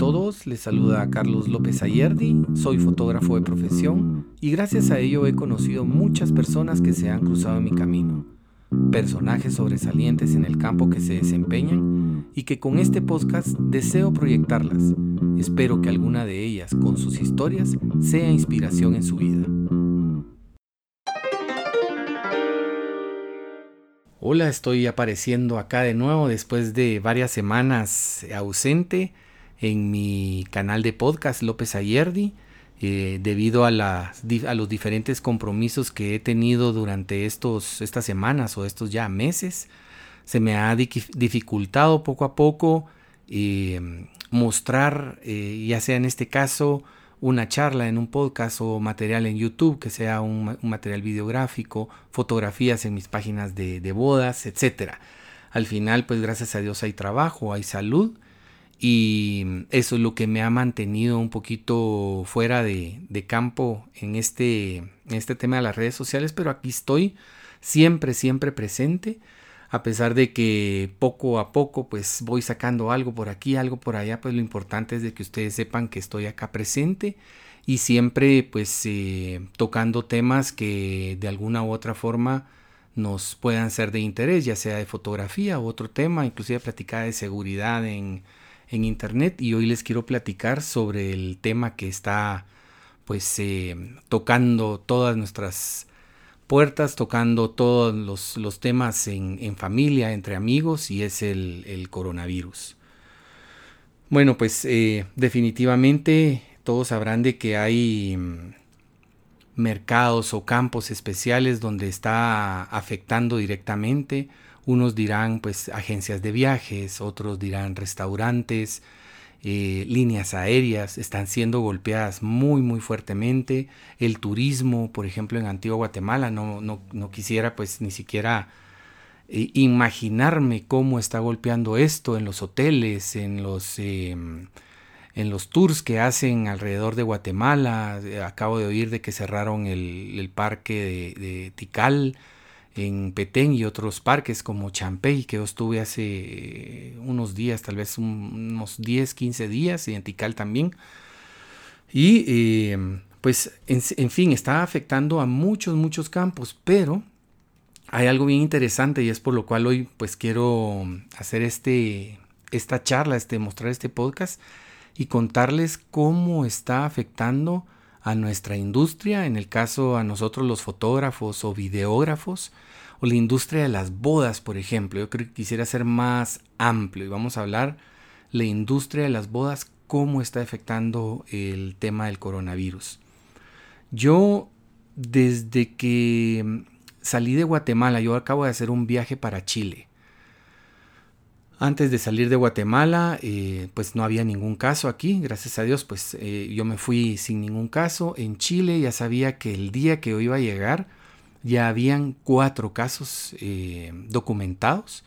todos, les saluda Carlos López Ayerdi, soy fotógrafo de profesión y gracias a ello he conocido muchas personas que se han cruzado en mi camino, personajes sobresalientes en el campo que se desempeñan y que con este podcast deseo proyectarlas. Espero que alguna de ellas con sus historias sea inspiración en su vida. Hola, estoy apareciendo acá de nuevo después de varias semanas ausente en mi canal de podcast López Ayerdi. Eh, debido a, los diferentes compromisos que he tenido durante estos, estas semanas o estos ya meses, se me ha dificultado poco a poco eh, mostrar, eh, ya sea en este caso, una charla en un podcast o material en YouTube, que sea un, material videográfico, fotografías en mis páginas de, bodas, etc. Al final, pues gracias a Dios hay trabajo, hay salud y eso es lo que me ha mantenido un poquito fuera de, campo en este, en este tema de las redes sociales, pero aquí estoy siempre, siempre presente a pesar de que poco a poco pues voy sacando algo por aquí, algo por allá, pues lo importante es de que ustedes sepan que estoy acá presente y siempre pues eh, tocando temas que de alguna u otra forma nos puedan ser de interés, ya sea de fotografía u otro tema, inclusive platicar de seguridad en, en internet y hoy les quiero platicar sobre el tema que está pues eh, tocando todas nuestras puertas tocando todos los, temas en, familia, entre amigos, y es el, coronavirus. Bueno, pues eh, definitivamente todos sabrán de que hay mm, mercados o campos especiales donde está afectando directamente. Unos dirán pues agencias de viajes, otros dirán restaurantes, eh, líneas aéreas están siendo golpeadas muy muy fuertemente. El turismo, por ejemplo, en Antigua Guatemala, no, no, quisiera pues ni siquiera eh, imaginarme cómo está golpeando esto en los hoteles, en los, em, en los tours que hacen alrededor de Guatemala. Acabo de oír de que cerraron el, parque de, de Tikal en Petén y otros parques como Champey, que yo estuve hace unos días, tal vez unos 10, 15 días, y en también. Y eh, pues, en, fin, está afectando a muchos, muchos campos, pero hay algo bien interesante y es por lo cual hoy pues quiero hacer este, esta charla, este, mostrar este podcast y contarles cómo está afectando a nuestra industria, en el caso a nosotros los fotógrafos o videógrafos, o la industria de las bodas, por ejemplo. Yo creo que quisiera ser más amplio y vamos a hablar la industria de las bodas, cómo está afectando el tema del coronavirus. Yo, desde que salí de Guatemala, yo acabo de hacer un viaje para Chile. Antes de salir de Guatemala, eh, pues no había ningún caso aquí, gracias a Dios, pues eh, yo me fui sin ningún caso. En Chile ya sabía que el día que yo iba a llegar ya habían cuatro casos eh, documentados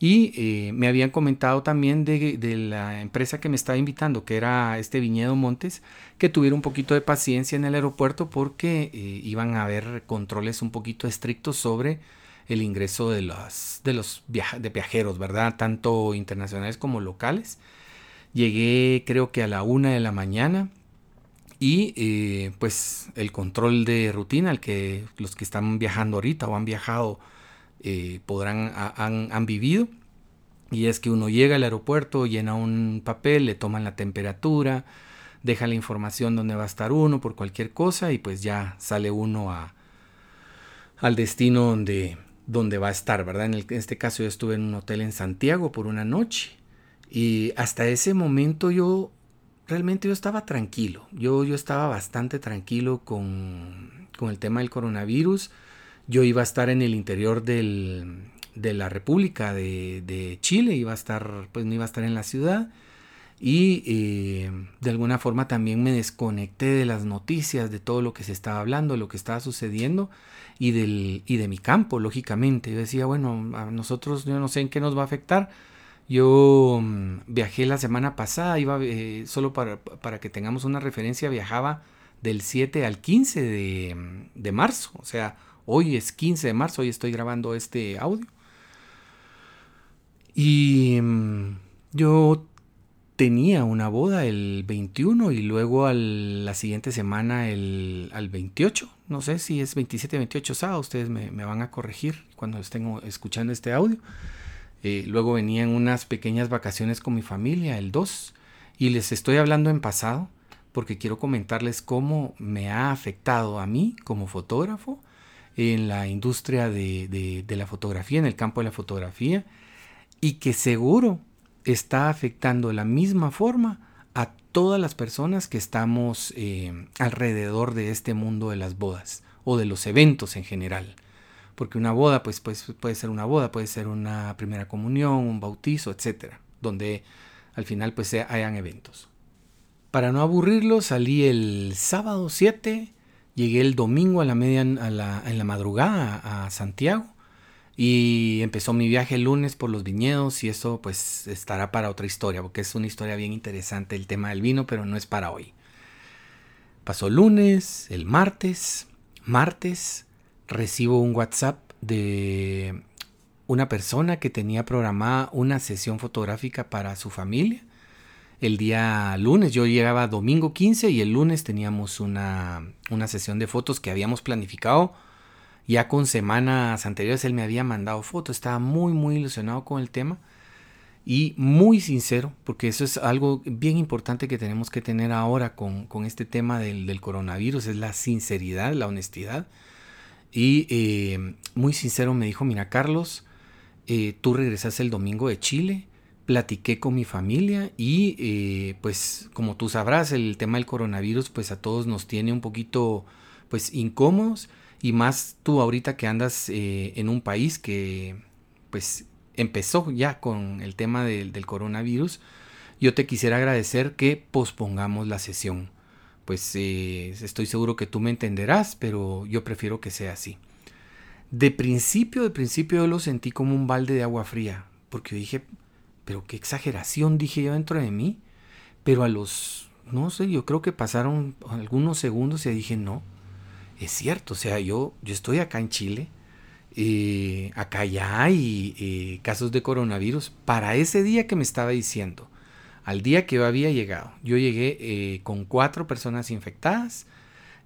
y me habían comentado también de, de, la empresa que me estaba invitando, que era este Viñedo Montes, que tuviera un poquito de paciencia en el aeropuerto porque iban a haber controles un poquito estrictos sobre el ingreso de los, de los de viajeros, ¿verdad? Tanto internacionales como locales. Llegué creo que a la una de la mañana y eh, pues el control de rutina, el que los que están viajando ahorita o han viajado eh, podrán, han, han vivido. Y es que uno llega al aeropuerto, llena un papel, le toman la temperatura, deja la información donde va a estar uno por cualquier cosa y pues ya sale uno a, al destino donde, donde va a estar, ¿verdad? En, este caso yo estuve en un hotel en Santiago por una noche y hasta ese momento yo realmente yo estaba tranquilo, yo, yo estaba bastante tranquilo con, con el tema del coronavirus, yo iba a estar en el interior de la República de, de, Chile, iba a estar, pues no iba a estar en la ciudad y eh, de alguna forma también me desconecté de las noticias, de todo lo que se estaba hablando, lo que estaba sucediendo y, del, y de mi campo, lógicamente. Yo decía, bueno, a nosotros yo no sé en qué nos va a afectar. Yo mm, viajé la semana pasada, iba eh, solo para, para, que tengamos una referencia, viajaba del 7 al 15 de, mm, de, marzo. O sea, hoy es 15 de marzo, hoy estoy grabando este audio. Y mm, yo tenía una boda el 21 y luego la siguiente semana el, al 28. No sé si es 27, 28 sábado, ustedes me, van a corregir cuando estén escuchando este audio. Eh, luego venían unas pequeñas vacaciones con mi familia el 2 y les estoy hablando en pasado porque quiero comentarles cómo me ha afectado a mí como fotógrafo en la industria de, la fotografía, en el campo de la fotografía y que seguro está afectando de la misma forma a todas las personas que estamos eh, alrededor de este mundo de las bodas o de los eventos en general. Porque una boda pues, pues, puede ser una boda, puede ser una primera comunión, un bautizo, etcétera, donde al final pues hayan eventos. Para no aburrirlo, salí el sábado 7, llegué el domingo a la media, a la, en la madrugada a Santiago y empezó mi viaje el lunes por los viñedos y eso pues estará para otra historia, porque es una historia bien interesante el tema del vino, pero no es para hoy. Pasó lunes, el martes, martes recibo un WhatsApp de una persona que tenía programada una sesión fotográfica para su familia. El día lunes, yo llegaba domingo 15 y el lunes teníamos una, una sesión de fotos que habíamos planificado ya con semanas anteriores él me había mandado fotos, estaba muy, muy ilusionado con el tema y muy sincero, porque eso es algo bien importante que tenemos que tener ahora con, este tema del, coronavirus, es la sinceridad, la honestidad. Y eh, muy sincero me dijo, mira Carlos, eh, tú regresaste el domingo de Chile, platiqué con mi familia y eh, pues como tú sabrás, el tema del coronavirus pues a todos nos tiene un poquito pues incómodos y más tú ahorita que andas en un país que pues empezó ya con el tema del, coronavirus, yo te quisiera agradecer que pospongamos la sesión. Pues eh, estoy seguro que tú me entenderás, pero yo prefiero que sea así. De principio, de principio yo lo sentí como un balde de agua fría, porque yo dije, pero qué exageración, dije yo dentro de mí. Pero a los, no sé, yo creo que pasaron algunos segundos y dije, no, es cierto, o sea, yo, yo estoy acá en Chile, eh, acá ya hay eh, casos de coronavirus para ese día que me estaba diciendo, al día que yo había llegado. Yo llegué eh, con cuatro personas infectadas.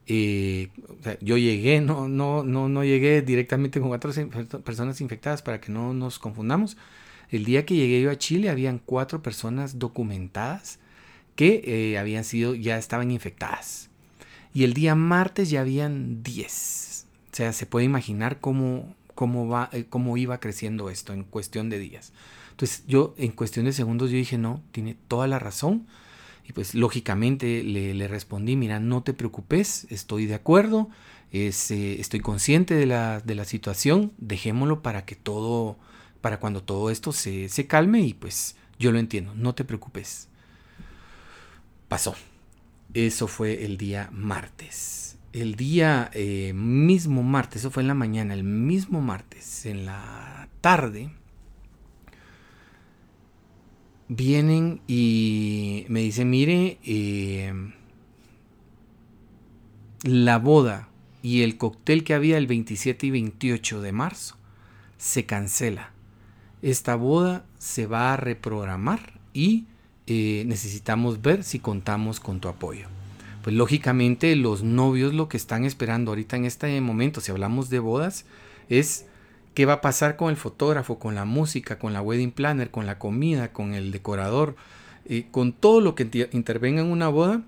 yo llegué, no, no, no, no llegué directamente con cuatro personas infectadas para que no nos confundamos. El día que llegué yo a Chile habían cuatro personas documentadas que habían sido, ya estaban infectadas y el día martes ya habían 10. O sea, se puede imaginar cómo, cómo, va, eh, cómo iba creciendo esto en cuestión de días. Entonces yo en cuestión de segundos yo dije, no, tiene toda la razón. Y pues lógicamente le, respondí, mira, no te preocupes, estoy de acuerdo, eh, estoy consciente de la, de la, situación, dejémoslo para que todo, para cuando todo esto se, se calme y pues yo lo entiendo, no te preocupes. Pasó. Eso fue el día martes. El día eh, mismo martes, eso fue en la mañana, el mismo martes, en la tarde, vienen y me dicen, mire, eh, la boda y el cóctel que había el 27 y 28 de marzo se cancela. Esta boda se va a reprogramar y eh, necesitamos ver si contamos con tu apoyo. Pues lógicamente los novios lo que están esperando ahorita en este momento, si hablamos de bodas, es qué va a pasar con el fotógrafo, con la música, con la wedding planner, con la comida, con el decorador, eh, con todo lo que intervenga en una boda.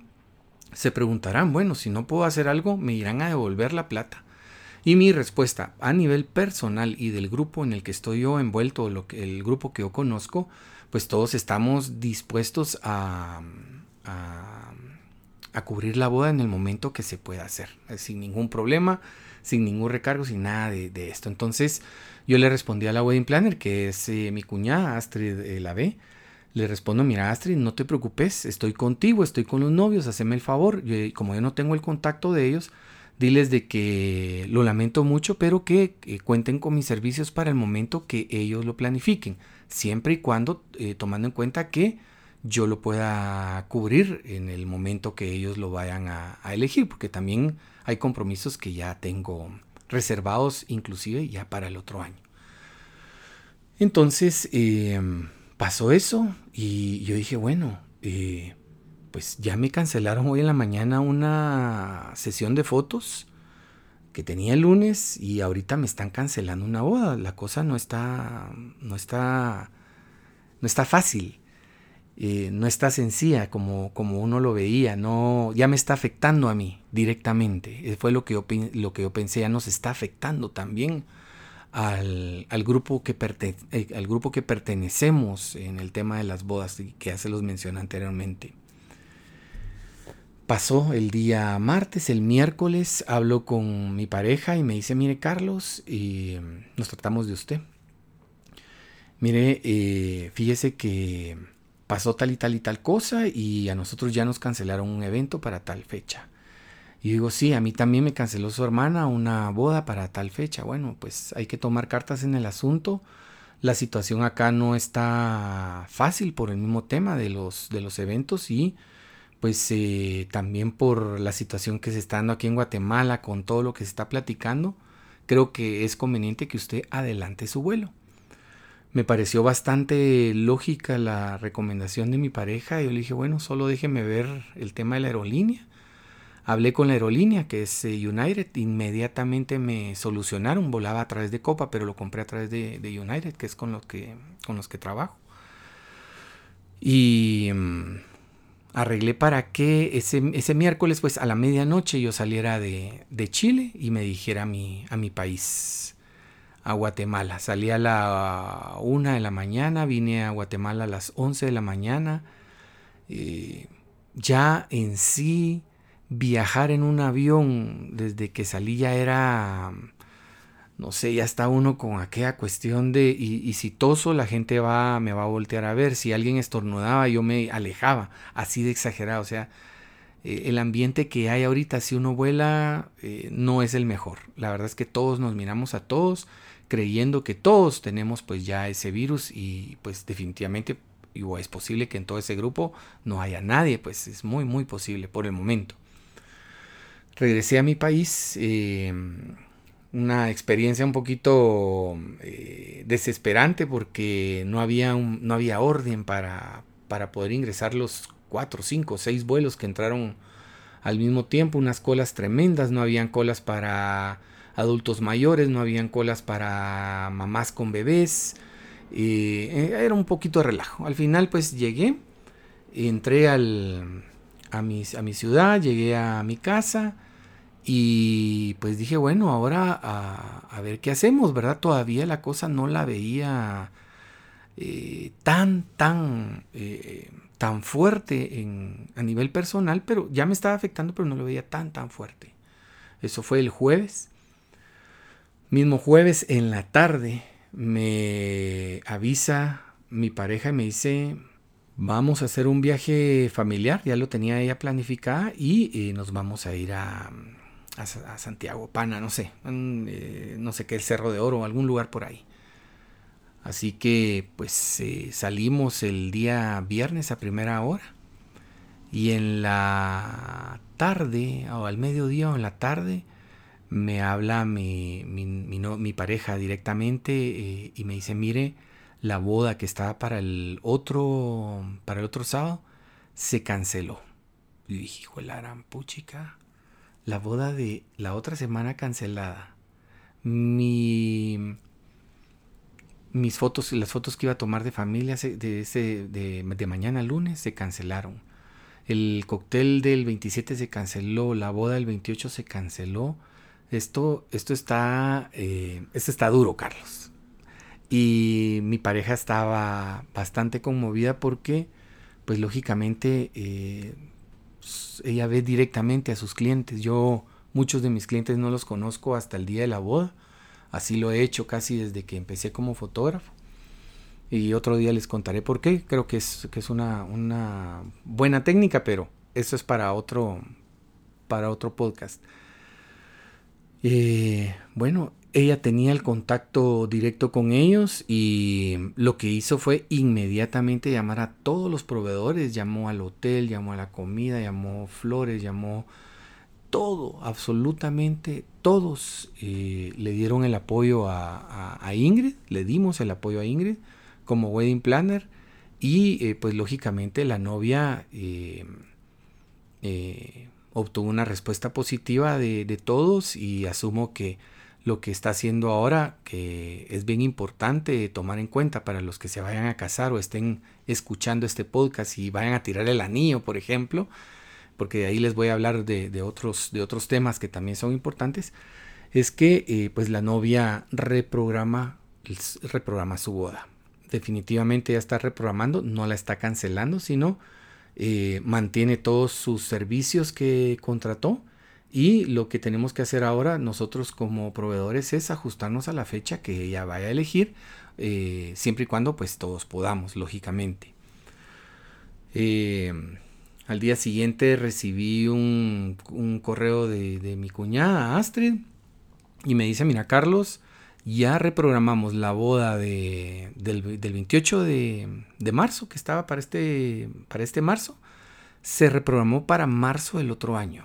Se preguntarán, bueno, si no puedo hacer algo, me irán a devolver la plata. Y mi respuesta a nivel personal y del grupo en el que estoy yo envuelto, el grupo que yo conozco, pues todos estamos dispuestos a, a, cubrir la boda en el momento que se pueda hacer, eh, sin ningún problema, sin ningún recargo, sin nada de, esto. Entonces yo le respondí a la wedding planner, que es eh, mi cuñada Astrid eh, la B. Le respondo, mira Astrid, no te preocupes, estoy contigo, estoy con los novios, haceme el favor. como yo no tengo el contacto de ellos, diles de que lo lamento mucho, pero que cuenten con mis servicios para el momento que ellos lo planifiquen siempre y cuando eh, tomando en cuenta que yo lo pueda cubrir en el momento que ellos lo vayan a, elegir, porque también hay compromisos que ya tengo reservados inclusive ya para el otro año. Entonces em, pasó eso y yo dije, bueno, eh, pues ya me cancelaron hoy en la mañana una sesión de fotos que tenía el lunes y ahorita me están cancelando una boda. La cosa no está, no está, no está fácil. Eh, no está sencilla como, como uno lo veía, no, ya me está afectando a mí directamente. Eh, fue lo que yo, lo que yo pensé, ya nos está afectando también al, grupo que eh, al grupo que pertenecemos en el tema de las bodas, que ya se los mencioné anteriormente. Pasó el día martes, el miércoles hablo con mi pareja y me dice, mire Carlos, y nos tratamos de usted. Mire, fíjese que pasó tal y tal y tal cosa y a nosotros ya nos cancelaron un evento para tal fecha. Y digo, sí, a mí también me canceló su hermana una boda para tal fecha. Bueno, pues hay que tomar cartas en el asunto. La situación acá no está fácil por el mismo tema de los, de los eventos y pues eh, también por la situación que se está dando aquí en Guatemala con todo lo que se está platicando. Creo que es conveniente que usted adelante su vuelo. Me pareció bastante lógica la recomendación de mi pareja. Yo le dije, bueno, solo déjeme ver el tema de la aerolínea. Hablé con la aerolínea, que es eh, United. Inmediatamente me solucionaron. Volaba a través de Copa, pero lo compré a través de, United, que es con, lo que, con los que trabajo. Y mm, arreglé para que ese, ese, miércoles, pues a la medianoche, yo saliera de, de Chile y me dijera a mi, a mi país a Guatemala. Salí a la una de la mañana, vine a Guatemala a las 11 de la mañana. Eh, ya en sí, viajar en un avión desde que salí ya era, no sé, ya está uno con aquella cuestión de, y, si toso la gente va, me va a voltear a ver, si alguien estornudaba yo me alejaba, así de exagerado, o sea, eh, el ambiente que hay ahorita, si uno vuela, eh, no es el mejor. La verdad es que todos nos miramos a todos creyendo que todos tenemos pues ya ese virus y pues definitivamente o es posible que en todo ese grupo no haya nadie, pues es muy muy posible por el momento. Regresé a mi país, em, una experiencia un poquito eh, desesperante porque no había, no había orden para, para poder ingresar los cuatro, cinco, seis vuelos que entraron al mismo tiempo, unas colas tremendas, no habían colas para adultos mayores, no habían colas para mamás con bebés. Eh, era un poquito de relajo. Al final pues llegué, entré al, a, mi, a mi ciudad, llegué a mi casa y pues dije, bueno, ahora a, ver qué hacemos, ¿verdad? Todavía la cosa no la veía eh, tan, tan, eh, tan fuerte en, a nivel personal, pero ya me estaba afectando, pero no lo veía tan, tan fuerte. Eso fue el jueves. Mismo jueves en la tarde me avisa mi pareja y me dice, vamos a hacer un viaje familiar, ya lo tenía ella planificada y eh, nos vamos a ir a, a, Santiago, Pana, no sé, eh, no sé qué, el Cerro de Oro, algún lugar por ahí. Así que pues eh, salimos el día viernes a primera hora y en la tarde o al mediodía o en la tarde me habla mi, mi, mi, pareja directamente eh, y me dice, mire, la boda que estaba para el otro, para el otro sábado, se canceló. Y dije, hijo de la gran la boda de la otra semana cancelada. Mi, mis fotos, las fotos que iba a tomar de familia de, ese, de mañana lunes se cancelaron. El cóctel del 27 se canceló, la boda del 28 se canceló esto, esto está, eh, esto está duro, Carlos. Y mi pareja estaba bastante conmovida porque, pues lógicamente, eh, ella ve directamente a sus clientes. Yo muchos de mis clientes no los conozco hasta el día de la boda. Así lo he hecho casi desde que empecé como fotógrafo. Y otro día les contaré por qué. Creo que es, que es una, una buena técnica, pero eso es para otro, para otro podcast. Eh, bueno, ella tenía el contacto directo con ellos y lo que hizo fue inmediatamente llamar a todos los proveedores, llamó al hotel, llamó a la comida, llamó flores, llamó todo, absolutamente todos. Eh, le dieron el apoyo a, Ingrid, le dimos el apoyo a Ingrid como wedding planner Y eh, pues lógicamente la novia obtuvo una respuesta positiva de, todos y asumo que lo que está haciendo ahora, que es bien importante tomar en cuenta para los que se vayan a casar o estén escuchando este podcast y vayan a tirar el anillo, por ejemplo, porque de ahí les voy a hablar de, otros, de otros temas que también son importantes, es que eh, pues la novia reprograma, reprograma su boda. Definitivamente ya está reprogramando, no la está cancelando, sino eh, mantiene todos sus servicios que contrató y lo que tenemos que hacer ahora nosotros como proveedores es ajustarnos a la fecha que ella vaya a elegir, eh, siempre y cuando pues todos podamos, lógicamente. Eh, al día siguiente recibí un, correo de, mi cuñada Astrid y me dice, mira Carlos, ya reprogramamos la boda de, del, 28 de, de, marzo, que estaba para este, para este marzo, se reprogramó para marzo del otro año.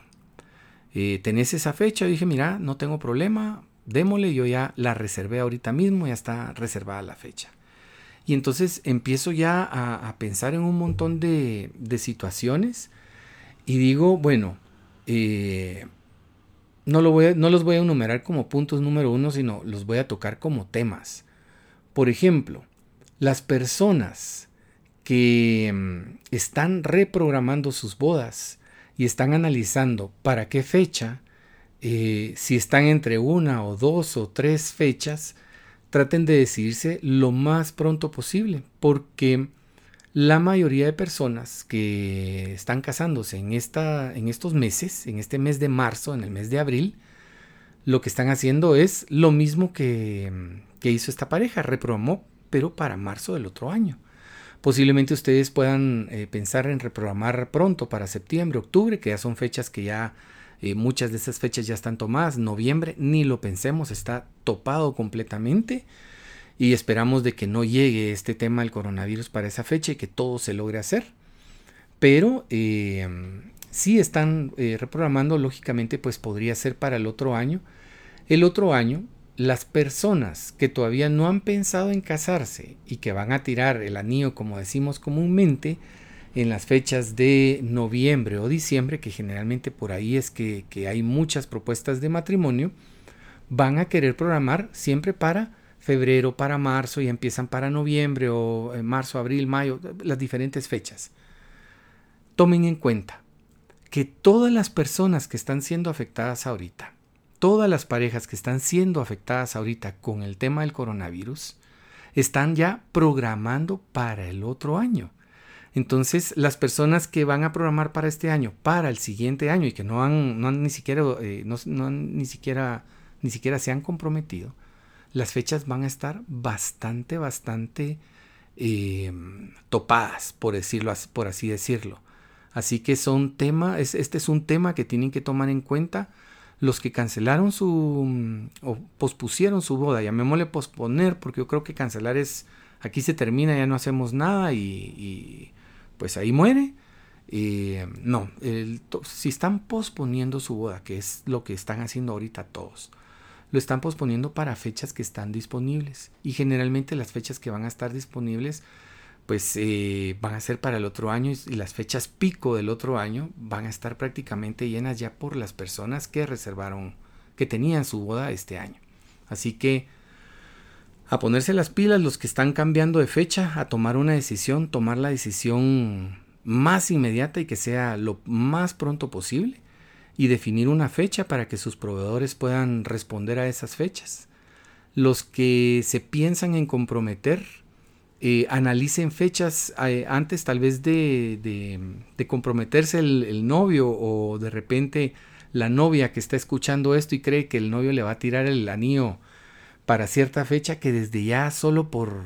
Eh, ¿tenés esa fecha? dije, mira, no tengo problema, démosle, yo ya la reservé ahorita mismo, ya está reservada la fecha. Y entonces empiezo ya a, pensar en un montón de, situaciones y digo, bueno, eh, no, los voy a enumerar como puntos número uno, sino los voy a tocar como temas. Por ejemplo, las personas que mm, están reprogramando sus bodas, y están analizando para qué fecha, eh, si están entre una o dos o tres fechas, traten de decidirse lo más pronto posible, porque la mayoría de personas que están casándose en, esta, en estos meses, en este mes de marzo, en el mes de abril, lo que están haciendo es lo mismo que, hizo esta pareja, reprogramó, pero para marzo del otro año. Posiblemente ustedes puedan eh, pensar en reprogramar pronto para septiembre, octubre, que ya son fechas que ya eh, muchas de esas fechas ya están tomadas. Noviembre, ni lo pensemos, está topado completamente. Y esperamos de que no llegue este tema del coronavirus para esa fecha y que todo se logre hacer. Pero eh, si están reprogramando, lógicamente, pues podría ser para el otro año. El otro año las personas que todavía no han pensado en casarse y que van a tirar el anillo, como decimos comúnmente, en las fechas de noviembre o diciembre, que generalmente por ahí es que, hay muchas propuestas de matrimonio, van a querer programar siempre para febrero, para marzo y empiezan para noviembre o en marzo, abril, mayo, las diferentes fechas. Tomen en cuenta que todas las personas que están siendo afectadas ahorita, todas las parejas que están siendo afectadas ahorita con el tema del coronavirus están ya programando para el otro año. Entonces, las personas que van a programar para este año, para el siguiente año y que no han, no han ni siquiera, eh, no, ni siquiera, ni siquiera se han comprometido, las fechas van a estar bastante, bastante em, topadas, por decirlo, por así decirlo. Así que son tema, este es un tema que tienen que tomar en cuenta los que cancelaron su o pospusieron su boda, llamémosle posponer, porque yo creo que cancelar es aquí se termina, ya no hacemos nada y, pues ahí muere. no, si están posponiendo su boda, que es lo que están haciendo ahorita todos, lo están posponiendo para fechas que están disponibles. Y generalmente las fechas que van a estar disponibles pues eh, van a ser para el otro año y las fechas pico del otro año van a estar prácticamente llenas ya por las personas que reservaron, que tenían su boda este año. Así que a ponerse las pilas los que están cambiando de fecha, a tomar una decisión, tomar la decisión más inmediata y que sea lo más pronto posible y definir una fecha para que sus proveedores puedan responder a esas fechas. Los que se piensan en comprometer, eh, analicen fechas eh, antes tal vez de, comprometerse el, novio o de repente la novia que está escuchando esto y cree que el novio le va a tirar el anillo para cierta fecha que desde ya solo por,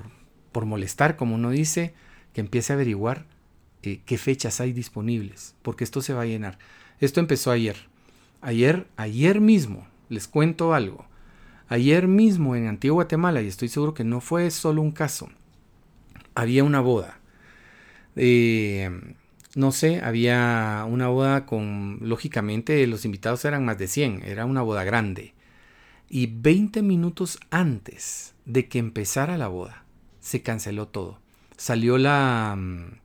por molestar, como uno dice, que empiece a averiguar eh, qué fechas hay disponibles, porque esto se va a llenar. Esto empezó ayer. Ayer, ayer mismo, les cuento algo. Ayer mismo en Antigua Guatemala, y estoy seguro que no fue solo un caso, había una boda. Eh, no sé, había una boda con, lógicamente los invitados eran más de 100, era una boda grande. Y 20 minutos antes de que empezara la boda, se canceló todo. salió la, mm,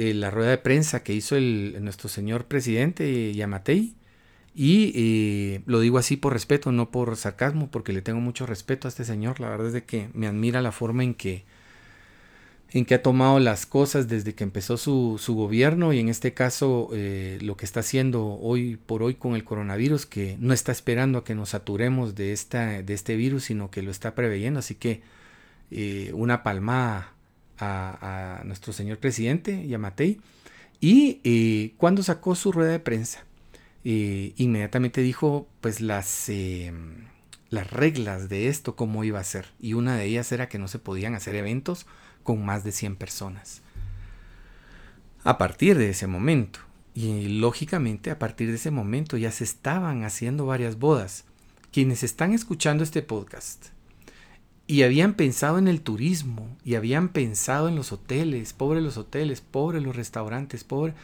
eh, la rueda de prensa que hizo nuestro señor presidente Yamatei. Y eh, lo digo así por respeto, no por sarcasmo, porque le tengo mucho respeto a este señor. La verdad es de que me admira la forma en que, en que ha tomado las cosas desde que empezó su, su gobierno y en este caso eh, lo que está haciendo hoy por hoy con el coronavirus, que no está esperando a que nos saturemos de, esta, de este virus, sino que lo está preveyendo. Así que eh, una palmada a, nuestro señor presidente, Yamatei. Y eh, cuando sacó su rueda de prensa, inmediatamente dijo pues las las reglas de esto, cómo iba a ser. Y una de ellas era que no se podían hacer eventos con más de 100 personas. A partir de ese momento, y lógicamente a partir de ese momento ya se estaban haciendo varias bodas. Quienes están escuchando este podcast y habían pensado en el turismo y habían pensado en los hoteles, pobre los hoteles, pobre los restaurantes, pobre,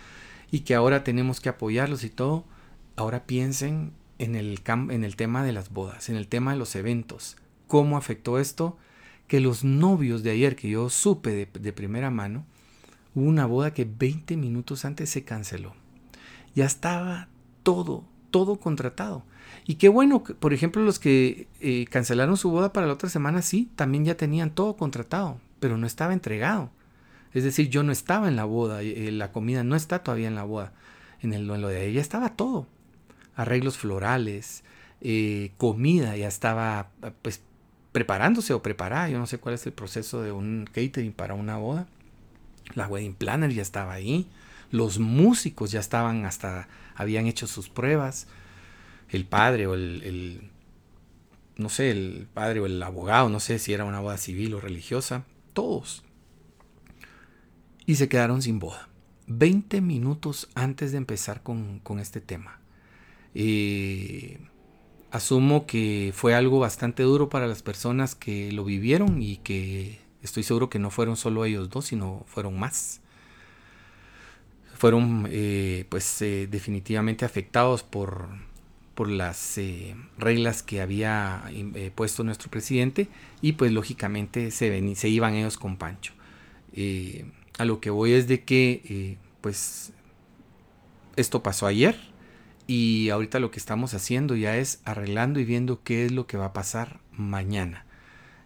y que ahora tenemos que apoyarlos y todo, ahora piensen en el, en el tema de las bodas, en el tema de los eventos. ¿Cómo afectó esto? que los novios de ayer, que yo supe de, primera mano, hubo una boda que 20 minutos antes se canceló. Ya estaba todo, todo contratado. Y qué bueno, por ejemplo, los que eh, cancelaron su boda para la otra semana, sí, también ya tenían todo contratado, pero no estaba entregado. Es decir, yo no estaba en la boda, eh, la comida no está todavía en la boda. En, el, lo de ella estaba todo. Arreglos florales, eh, comida, ya estaba pues preparándose o preparada. Yo no sé cuál es el proceso de un catering para una boda. La wedding planner ya estaba ahí. Los músicos ya estaban hasta, habían hecho sus pruebas. El padre o el, no sé, el padre o el abogado, no sé si era una boda civil o religiosa. Todos. Y se quedaron sin boda. 20 minutos antes de empezar con, con este tema. Eh, asumo que fue algo bastante duro para las personas que lo vivieron y que estoy seguro que no fueron solo ellos dos, sino fueron más. Fueron eh, pues eh, definitivamente afectados por, por las eh, reglas que había puesto nuestro presidente y pues lógicamente se, se iban ellos con Pancho. a lo que voy es de que pues esto pasó ayer, y ahorita lo que estamos haciendo ya es arreglando y viendo qué es lo que va a pasar mañana.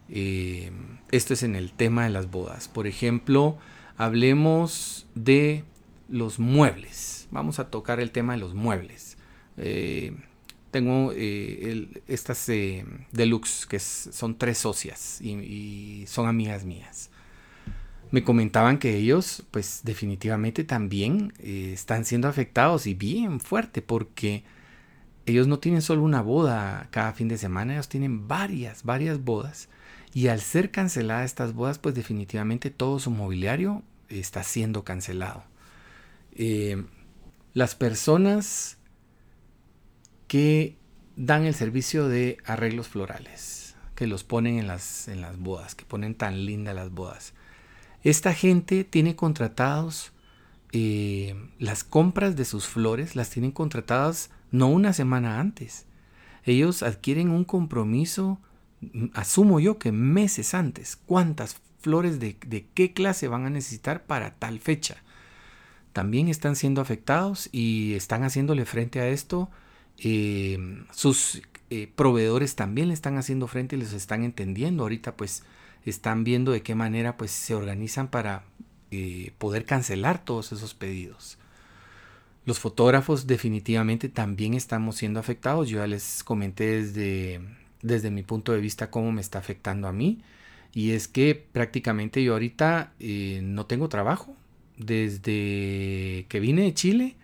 Esto es en el tema de las bodas. Por ejemplo, hablemos de los muebles. Vamos a tocar el tema de los muebles. Eh, tengo eh, estas deluxe, que son tres socias y son amigas mías me comentaban que ellos, pues definitivamente también eh, están siendo afectados y bien fuerte porque ellos no tienen solo una boda cada fin de semana, ellos tienen varias, varias bodas. Y al ser canceladas estas bodas, pues definitivamente todo su mobiliario está siendo cancelado. Eh, las personas que dan el servicio de arreglos florales, que los ponen en las, en las bodas, que ponen tan lindas las bodas esta gente tiene contratados eh, las compras de sus flores, las tienen contratadas no una semana antes. Ellos adquieren un compromiso, mm, asumo yo que meses antes. ¿Cuántas flores de, qué clase van a necesitar para tal fecha? También están siendo afectados y están haciéndole frente a esto. Eh, sus eh, proveedores también le están haciendo frente y les están entendiendo. Ahorita pues están viendo de qué manera pues se organizan para eh, poder cancelar todos esos pedidos. Los fotógrafos definitivamente también estamos siendo afectados. Yo ya les comenté desde, desde mi punto de vista cómo me está afectando a mí. Y es que prácticamente yo ahorita eh, no tengo trabajo. Desde que vine de Chile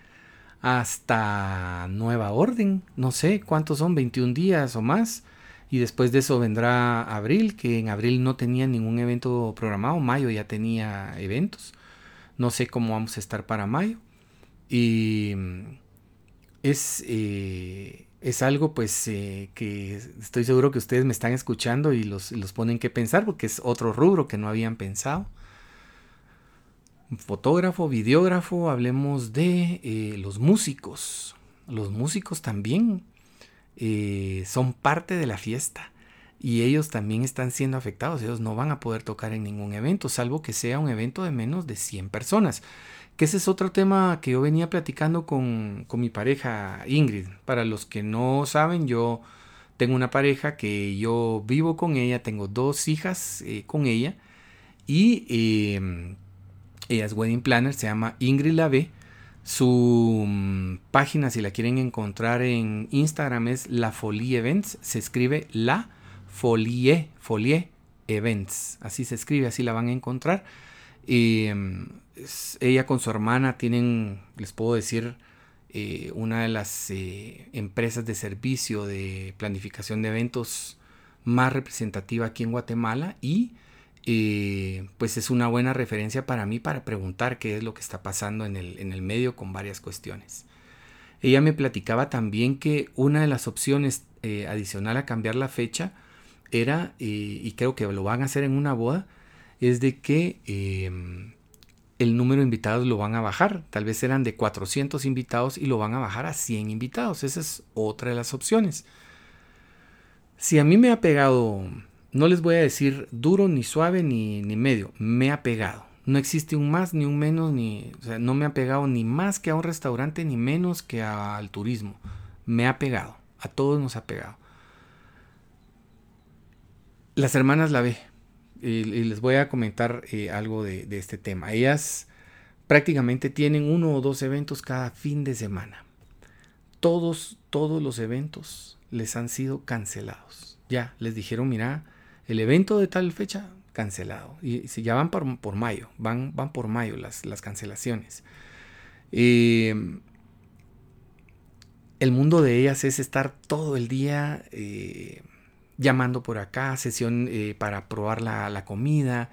hasta nueva orden. No sé cuántos son, 21 días o más y después de eso vendrá abril, que en abril no tenía ningún evento programado, mayo ya tenía eventos, no sé cómo vamos a estar para mayo. Y mm, es, eh, es algo pues eh, que estoy seguro que ustedes me están escuchando y los, los ponen que pensar porque es otro rubro que no habían pensado. Fotógrafo, videógrafo, hablemos de eh, los músicos. Los músicos también eh, son parte de la fiesta. y ellos también están siendo afectados. Ellos no van a poder tocar en ningún evento, salvo que sea un evento de menos de 100 personas. Que ese es otro tema que yo venía platicando con, mi pareja Ingrid. Para los que no saben, yo tengo una pareja que yo vivo con ella, tengo dos hijas eh, con ella y em, ella es wedding planner, se llama Ingrid Lave. Su mm, página, si la quieren encontrar en Instagram, es La Folie Events. Se escribe La Folie, Folie Events. Así se escribe, así la van a encontrar. Y, em, ella con su hermana tienen, les puedo decir, eh, una de las eh, empresas de servicio de planificación de eventos más representativa aquí en Guatemala y eh, pues es una buena referencia para mí para preguntar qué es lo que está pasando en el, en el medio con varias cuestiones. Ella me platicaba también que una de las opciones adicional a cambiar la fecha era, y creo que lo van a hacer en una boda, es de que em, el número de invitados lo van a bajar. Tal vez eran de 400 invitados y lo van a bajar a 100 invitados. Esa es otra de las opciones. Si a mí me ha pegado, no les voy a decir duro, ni suave, ni, ni medio, me ha pegado. No existe un más ni un menos, ni, no me ha pegado ni más que a un restaurante, ni menos que al turismo. Me ha pegado, a todos nos ha pegado. Las hermanas la ve, y, les voy a comentar eh, algo de, este tema. Ellas prácticamente tienen uno o dos eventos cada fin de semana. Todos, todos los eventos les han sido cancelados. Ya, les dijeron, mira, el evento de tal fecha, cancelado. Y si ya van por, mayo, van, van por mayo las, las cancelaciones. Eh, el mundo de ellas es estar todo el día eh, llamando por acá, sesión eh, para probar la, comida,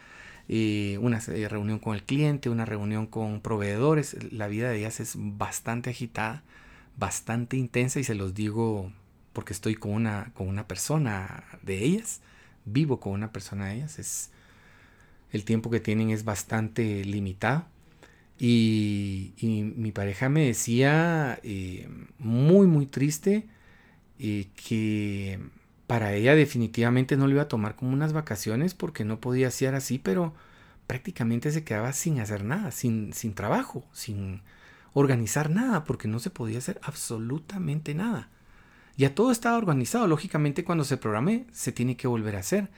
eh, una reunión con el cliente, una reunión con proveedores. La vida de ellas es bastante agitada, bastante intensa y se los digo porque estoy con una, con una persona de ellas, vivo con una persona de ellas, es, el tiempo que tienen es bastante limitado. Y, mi pareja me decía muy, muy triste que para ella definitivamente no lo iba a tomar como unas vacaciones porque no podía ser así, pero prácticamente se quedaba sin hacer nada, sin, sin trabajo, sin organizar nada, porque no se podía hacer absolutamente nada. Ya todo estaba organizado, lógicamente cuando se programe se tiene que volver a hacer,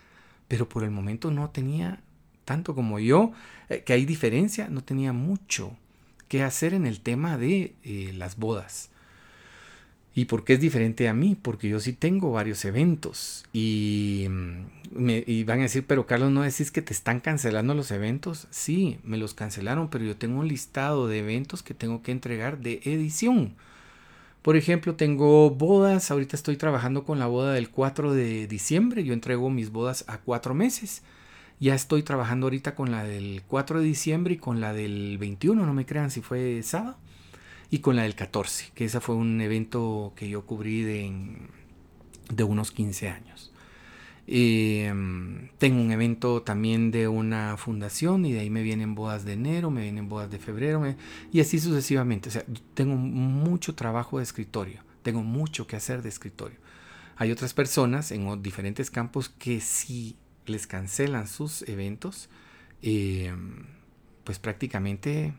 pero por el momento no tenía tanto como yo, eh, que hay diferencia, no tenía mucho que hacer en el tema de eh, las bodas. ¿Y por qué es diferente a mí? Porque yo sí tengo varios eventos y, mm, me, van a decir, pero Carlos, ¿no decís que te están cancelando los eventos? Sí, me los cancelaron, pero yo tengo un listado de eventos que tengo que entregar de edición. Por ejemplo, tengo bodas, ahorita estoy trabajando con la boda del 4 de diciembre, yo entrego mis bodas a cuatro meses. Ya estoy trabajando ahorita con la del 4 de diciembre y con la del 21, no me crean si fue sábado y con la del 14, que esa fue un evento que yo cubrí de, unos 15 años. Em, tengo un evento también de una fundación y de ahí me vienen bodas de enero, me vienen bodas de febrero y así sucesivamente. O sea, tengo mucho trabajo de escritorio, tengo mucho que hacer de escritorio. Hay otras personas en diferentes campos que si les cancelan sus eventos, em, pues prácticamente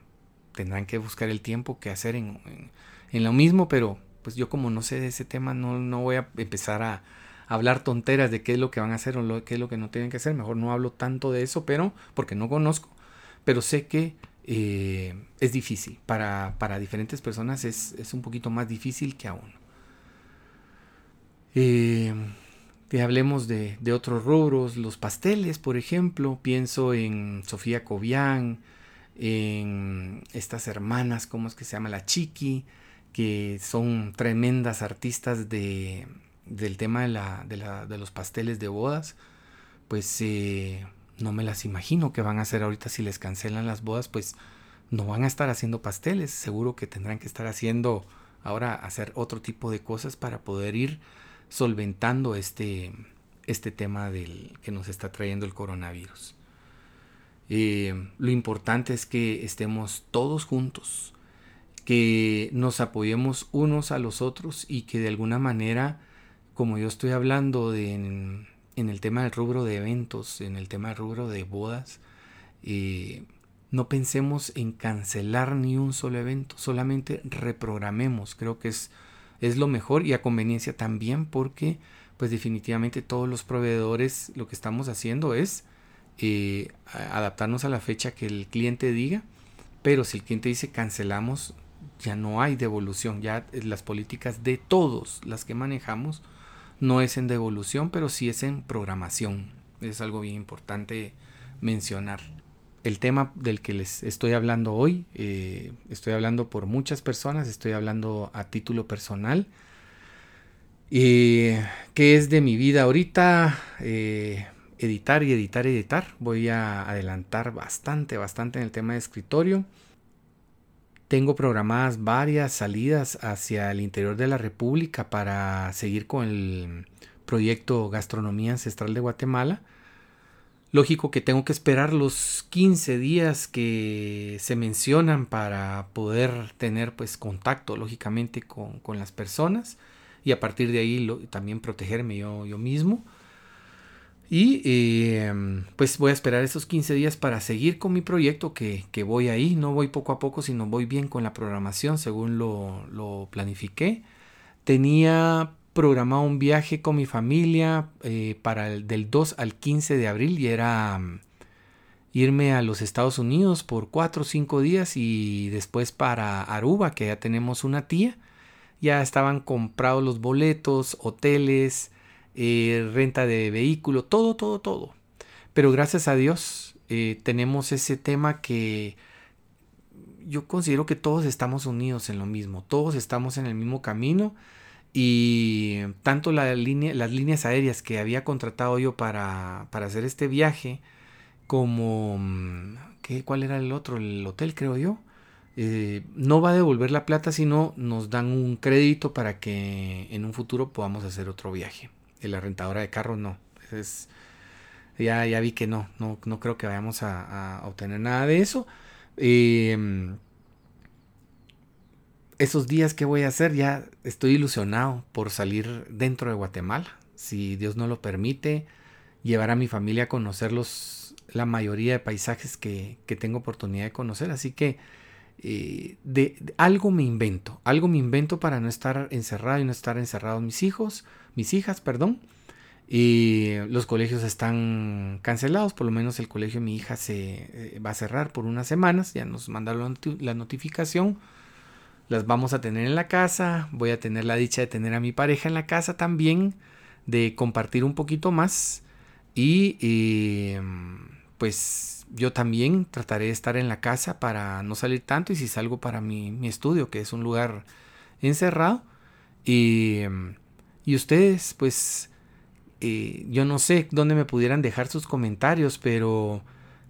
tendrán que buscar el tiempo que hacer en, lo mismo, pero pues yo como no sé de ese tema, no, no voy a empezar a, hablar tonteras de qué es lo que van a hacer o qué es lo que no tienen que hacer. Mejor no hablo tanto de eso, pero porque no conozco. Pero sé que eh, es difícil. Para, para diferentes personas es, un poquito más difícil que a uno. Eh, hablemos de, de, otros rubros, los pasteles, por ejemplo. Pienso en Sofía Cobian, en estas hermanas, ¿cómo es que se llama? La Chiqui, que son tremendas artistas de, del tema de, la, de, la, de los pasteles de bodas, pues eh, no me las imagino que van a hacer ahorita si les cancelan las bodas, pues no van a estar haciendo pasteles, seguro que tendrán que estar haciendo ahora hacer otro tipo de cosas para poder ir solventando este, este tema del que nos está trayendo el coronavirus. Eh, lo importante es que estemos todos juntos, que nos apoyemos unos a los otros y que de alguna manera, como yo estoy hablando en el tema del rubro de eventos, en el tema del rubro de bodas, eh, no pensemos en cancelar ni un solo evento, solamente reprogramemos. Creo que es, es lo mejor y a conveniencia también porque pues definitivamente todos los proveedores lo que estamos haciendo es eh, adaptarnos a la fecha que el cliente diga, pero si el cliente dice cancelamos, ya no hay devolución, ya las políticas de todos las que manejamos no es en devolución, pero sí es en programación. Es algo bien importante mencionar. El tema del que les estoy hablando hoy, eh, estoy hablando por muchas personas, estoy hablando a título personal. ¿Qué es de mi vida ahorita? Eh, editar y editar y editar. Voy a adelantar bastante, bastante en el tema de escritorio. Tengo programadas varias salidas hacia el interior de la República para seguir con el proyecto Gastronomía Ancestral de Guatemala. Lógico que tengo que esperar los 15 días que se mencionan para poder tener pues contacto lógicamente con, las personas y a partir de ahí también protegerme yo, yo mismo. Y em, pues voy a esperar esos 15 días para seguir con mi proyecto que, voy ahí. No voy poco a poco, sino voy bien con la programación según lo, planifiqué. Tenía programado un viaje con mi familia eh, para el del 2 al 15 de abril y era mm, irme a los Estados Unidos por 4 o 5 días y después para Aruba, que ya tenemos una tía. Ya estaban comprados los boletos, hoteles, eh, renta de vehículo, todo, todo, todo. Pero gracias a Dios eh, tenemos ese tema que yo considero que todos estamos unidos en lo mismo, todos estamos en el mismo camino y tanto las líneas aéreas que había contratado yo para, para hacer este viaje como... Mm, ¿qué, ¿Cuál era el otro? El hotel creo yo. Eh, no va a devolver la plata, sino nos dan un crédito para que en un futuro podamos hacer otro viaje la rentadora de carros no. Es, ya, ya vi que no, no, no creo que vayamos a, obtener nada de eso. Em, esos días que voy a hacer, ya estoy ilusionado por salir dentro de Guatemala. Si Dios no lo permite, llevar a mi familia a conocer los, la mayoría de paisajes que, que tengo oportunidad de conocer. Así que eh, de, algo me invento, algo me invento para no estar encerrado y no estar encerrados mis hijos, mis hijas, perdón. Y los colegios están cancelados, por lo menos el colegio de mi hija se eh, va a cerrar por unas semanas, ya nos mandaron la notificación. Las vamos a tener en la casa, voy a tener la dicha de tener a mi pareja en la casa también, de compartir un poquito más y eh, pues yo también trataré de estar en la casa para no salir tanto y si salgo para mi, estudio, que es un lugar encerrado. Y, y ustedes, pues, eh, yo no sé dónde me pudieran dejar sus comentarios, pero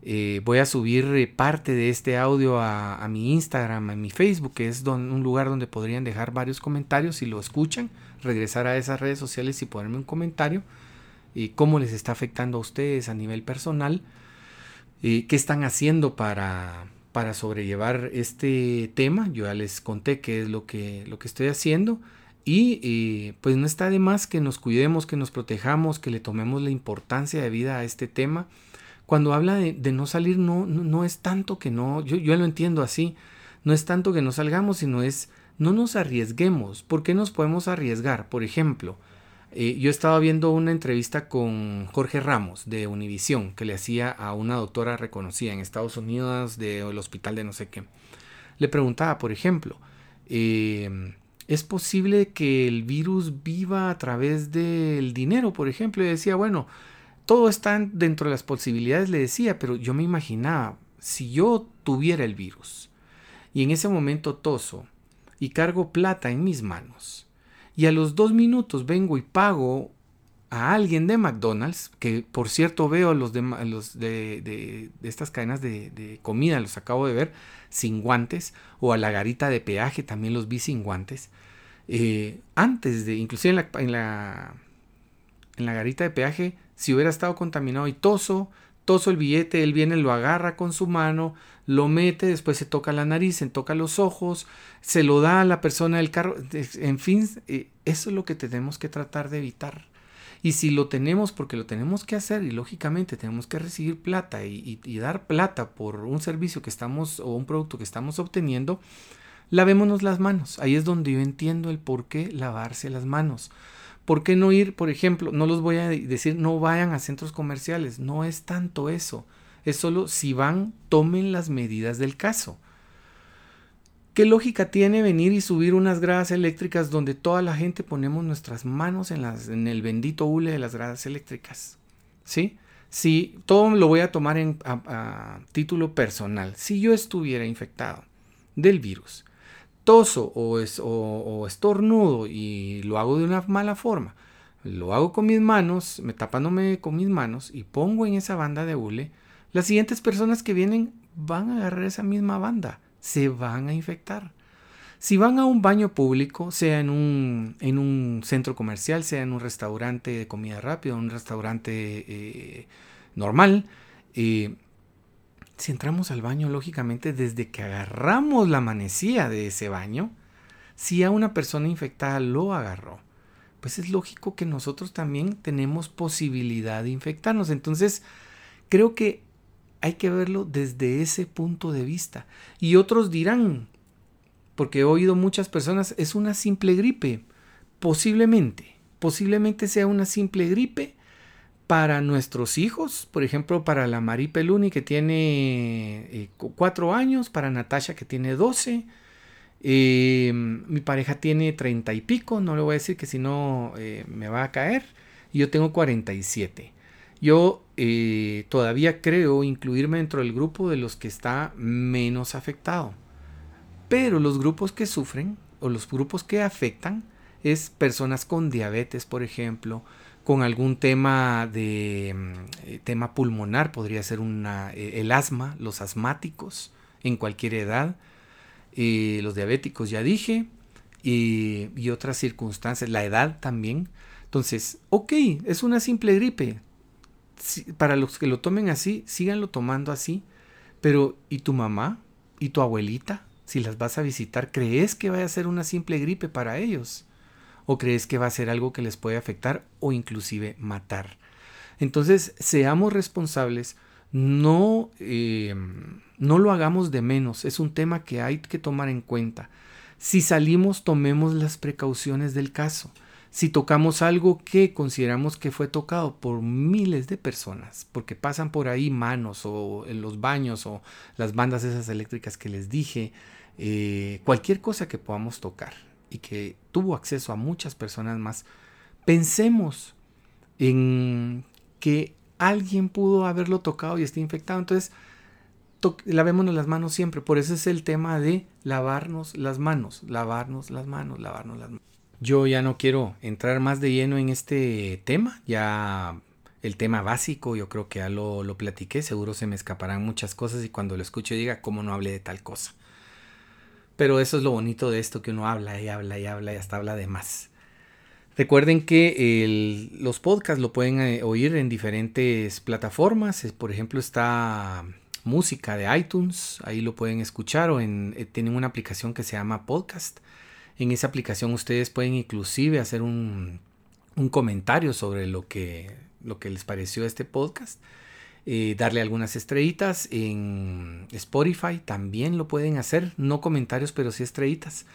eh, voy a subir eh, parte de este audio a, mi Instagram, a mi Facebook, que es un lugar donde podrían dejar varios comentarios si lo escuchan, regresar a esas redes sociales y ponerme un comentario. Y cómo les está afectando a ustedes a nivel personal qué están haciendo para, para sobrellevar este tema. Yo ya les conté qué es lo que, lo que estoy haciendo. Y pues no está de más que nos cuidemos, que nos protejamos, que le tomemos la importancia de vida a este tema. Cuando habla de, no salir, no, no, es tanto que no, yo, yo lo entiendo así, no es tanto que no salgamos, sino es no nos arriesguemos. ¿Por qué nos podemos arriesgar? Por ejemplo, eh, yo estaba viendo una entrevista con Jorge Ramos de Univisión que le hacía a una doctora reconocida en Estados Unidos del hospital de no sé qué. Le preguntaba, por ejemplo, eh, ¿es posible que el virus viva a través del dinero, por ejemplo? Y decía, bueno, todo está dentro de las posibilidades, le decía, pero yo me imaginaba, si yo tuviera el virus y en ese momento toso y cargo plata en mis manos, y a los dos minutos vengo y pago a alguien de McDonald's, que por cierto veo los de, los de, estas cadenas de, comida, los acabo de ver, sin guantes, o a la garita de peaje también los vi sin guantes. Eh, antes de, inclusive en la, en la, en la garita de peaje, si hubiera estado contaminado y toso, toso el billete, él viene, lo agarra con su mano, lo mete, después se toca la nariz, se toca los ojos, se lo da a la persona del carro, en fin, eh, eso es lo que tenemos que tratar de evitar. Y si lo tenemos porque lo tenemos que hacer y lógicamente tenemos que recibir plata y, dar plata por un servicio que estamos o un producto que estamos obteniendo, lavémonos las manos. Ahí es donde yo entiendo el por qué lavarse las manos. ¿Por qué no ir, por ejemplo, no los voy a decir no vayan a centros comerciales? No es tanto eso. Es solo si van, tomen las medidas del caso. ¿Qué lógica tiene venir y subir unas gradas eléctricas donde toda la gente ponemos nuestras manos en, las, en el bendito hule de las gradas eléctricas? ¿Sí? Si todo lo voy a tomar en, a, título personal. Si yo estuviera infectado del virus, toso o, es, o, estornudo y lo hago de una mala forma, lo hago con mis manos, me tapándome con mis manos y pongo en esa banda de hule, las siguientes personas que vienen van a agarrar esa misma banda se van a infectar. Si van a un baño público, sea en un, en un centro comercial, sea en un restaurante de comida rápida, un restaurante eh, normal, eh, si entramos al baño, lógicamente, desde que agarramos la manecilla de ese baño, si a una persona infectada lo agarró, pues es lógico que nosotros también tenemos posibilidad de infectarnos. Entonces, creo que hay que verlo desde ese punto de vista. Y otros dirán, porque he oído muchas personas, es una simple gripe. Posiblemente, posiblemente sea una simple gripe para nuestros hijos, por ejemplo, para la Marie Peluni que tiene eh, cuatro años, para Natasha que tiene 12. Eh, mi pareja tiene treinta y pico, no le voy a decir que si no eh, me va a caer. Y yo tengo 47. Yo eh, todavía creo incluirme dentro del grupo de los que está menos afectado. Pero los grupos que sufren o los grupos que afectan es personas con diabetes, por ejemplo, con algún tema de mm, eh, tema pulmonar, podría ser eh, el asma, los asmáticos en cualquier edad, los diabéticos ya dije, y, y otras circunstancias, la edad también. Entonces, ok, es una simple gripe, para los que lo tomen así, síganlo tomando así. Pero, ¿y tu mamá? ¿Y tu abuelita? Si las vas a visitar, ¿crees que va a ser una simple gripe para ellos? ¿O crees que va a ser algo que les puede afectar o inclusive matar? Entonces, seamos responsables, no, eh, no lo hagamos de menos, es un tema que hay que tomar en cuenta. Si salimos, tomemos las precauciones del caso si tocamos algo que consideramos que fue tocado por miles de personas, porque pasan por ahí manos o en los baños o las bandas esas eléctricas que les dije, eh, cualquier cosa que podamos tocar y que tuvo acceso a muchas personas más, pensemos en que alguien pudo haberlo tocado y esté infectado. Entonces, lavémonos las manos siempre. Por eso es el tema de lavarnos las manos, lavarnos las manos, lavarnos las manos. Yo ya no quiero entrar más de lleno en este tema, ya el tema básico yo creo que ya lo, lo platiqué, seguro se me escaparán muchas cosas y cuando lo escuche diga cómo no hablé de tal cosa. Pero eso es lo bonito de esto, que uno habla y habla y habla y hasta habla de más. Recuerden que los podcasts lo pueden eh, oír en diferentes plataformas. Por ejemplo, está música de iTunes, ahí lo pueden escuchar o en, eh, tienen una aplicación que se llama Podcast. En esa aplicación ustedes pueden inclusive hacer un, comentario sobre lo que, lo que les pareció este podcast. Eh, darle algunas estrellitas en Spotify también lo pueden hacer no comentarios pero sí estrellitas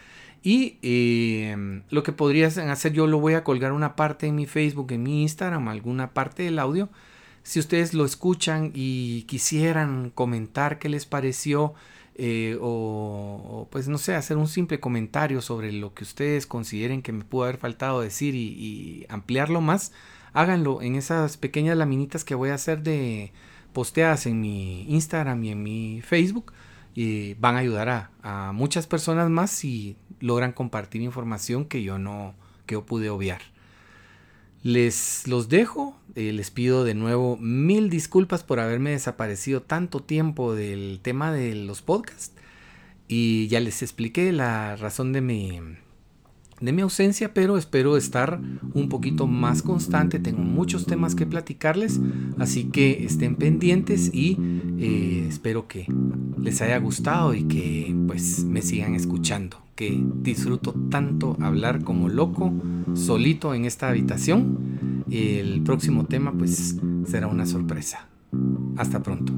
y eh, lo que podrían hacer yo lo voy a colgar una parte en mi Facebook en mi Instagram alguna parte del audio si ustedes lo escuchan y quisieran comentar qué les pareció eh, o, pues no sé, hacer un simple comentario sobre lo que ustedes consideren que me pudo haber faltado decir y, ampliarlo más, háganlo en esas pequeñas laminitas que voy a hacer de posteadas en mi Instagram y en mi Facebook y van a ayudar a, a muchas personas más si logran compartir información que yo no que yo pude obviar. Les los dejo, eh, les pido de nuevo mil disculpas por haberme desaparecido tanto tiempo del tema de los podcasts. Y ya les expliqué la razón de mi, de mi ausencia, pero espero estar un poquito más constante. Tengo muchos temas que platicarles, así que estén pendientes y eh, espero que les haya gustado y que pues me sigan escuchando. Que disfruto tanto hablar como loco, solito en esta habitación. El próximo tema pues será una sorpresa. Hasta pronto.